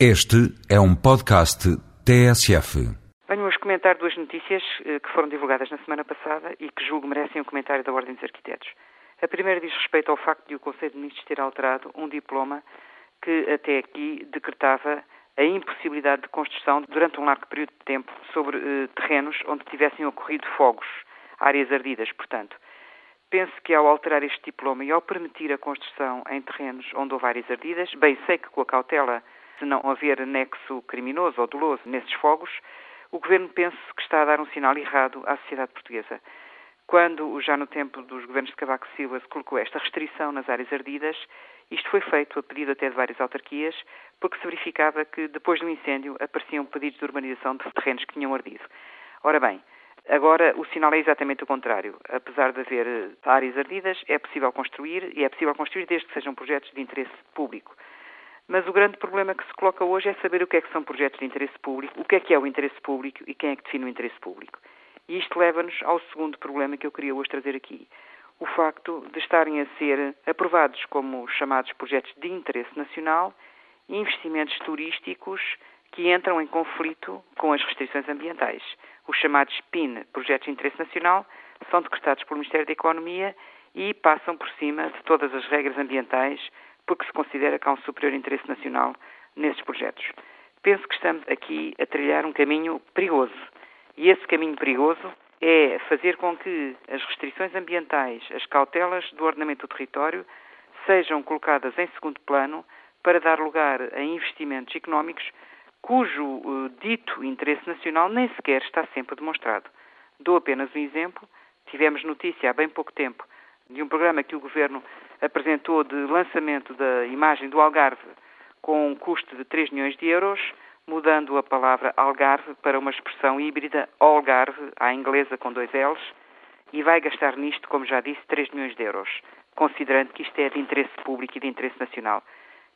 Este é um podcast TSF. Venho hoje comentar duas notícias eh, que foram divulgadas na semana passada e que julgo merecem um comentário da Ordem dos Arquitetos. A primeira diz respeito ao facto de o Conselho de Ministros ter alterado um diploma que até aqui decretava a impossibilidade de construção durante um largo período de tempo sobre eh, terrenos onde tivessem ocorrido fogos, áreas ardidas, portanto. Penso que ao alterar este diploma e ao permitir a construção em terrenos onde houve áreas ardidas, bem sei que com a cautela se não haver nexo criminoso ou doloso nesses fogos, o governo pensa que está a dar um sinal errado à sociedade portuguesa. Quando, já no tempo dos governos de Cavaco Silva, se colocou esta restrição nas áreas ardidas, isto foi feito a pedido até de várias autarquias, porque se verificava que depois do incêndio apareciam pedidos de urbanização de terrenos que tinham ardido. Ora bem, agora o sinal é exatamente o contrário. Apesar de haver eh, áreas ardidas, é possível construir e é possível construir desde que sejam projetos de interesse público. Mas o grande problema que se coloca hoje é saber o que é que são projetos de interesse público, o que é que é o interesse público e quem é que define o interesse público. E isto leva-nos ao segundo problema que eu queria hoje trazer aqui. O facto de estarem a ser aprovados como chamados projetos de interesse nacional investimentos turísticos que entram em conflito com as restrições ambientais. Os chamados PIN, Projetos de Interesse Nacional, são decretados pelo Ministério da Economia e passam por cima de todas as regras ambientais porque se considera que há um superior interesse nacional nesses projetos. Penso que estamos aqui a trilhar um caminho perigoso. E esse caminho perigoso é fazer com que as restrições ambientais, as cautelas do ordenamento do território, sejam colocadas em segundo plano para dar lugar a investimentos económicos cujo uh, dito interesse nacional nem sequer está sempre demonstrado. Dou apenas um exemplo. Tivemos notícia há bem pouco tempo de um programa que o Governo apresentou de lançamento da imagem do Algarve com um custo de 3 milhões de euros, mudando a palavra Algarve para uma expressão híbrida Algarve, à inglesa com dois L's, e vai gastar nisto, como já disse, 3 milhões de euros, considerando que isto é de interesse público e de interesse nacional.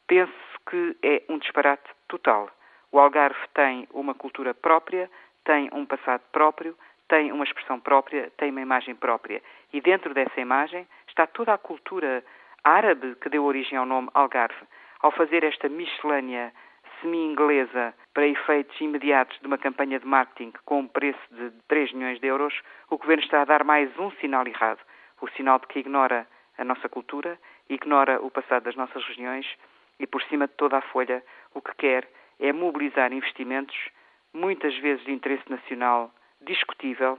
Penso que é um disparate total. O Algarve tem uma cultura própria, tem um passado próprio, tem uma expressão própria, tem uma imagem própria. E dentro dessa imagem está toda a cultura árabe que deu origem ao nome Algarve. Ao fazer esta miscelânea semi-inglesa para efeitos imediatos de uma campanha de marketing com um preço de 3 milhões de euros, o governo está a dar mais um sinal errado. O sinal de que ignora a nossa cultura, ignora o passado das nossas regiões e, por cima de toda a folha, o que quer é mobilizar investimentos, muitas vezes de interesse nacional discutível,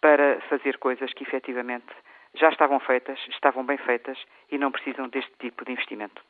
para fazer coisas que efetivamente já estavam feitas, estavam bem feitas e não precisam deste tipo de investimento.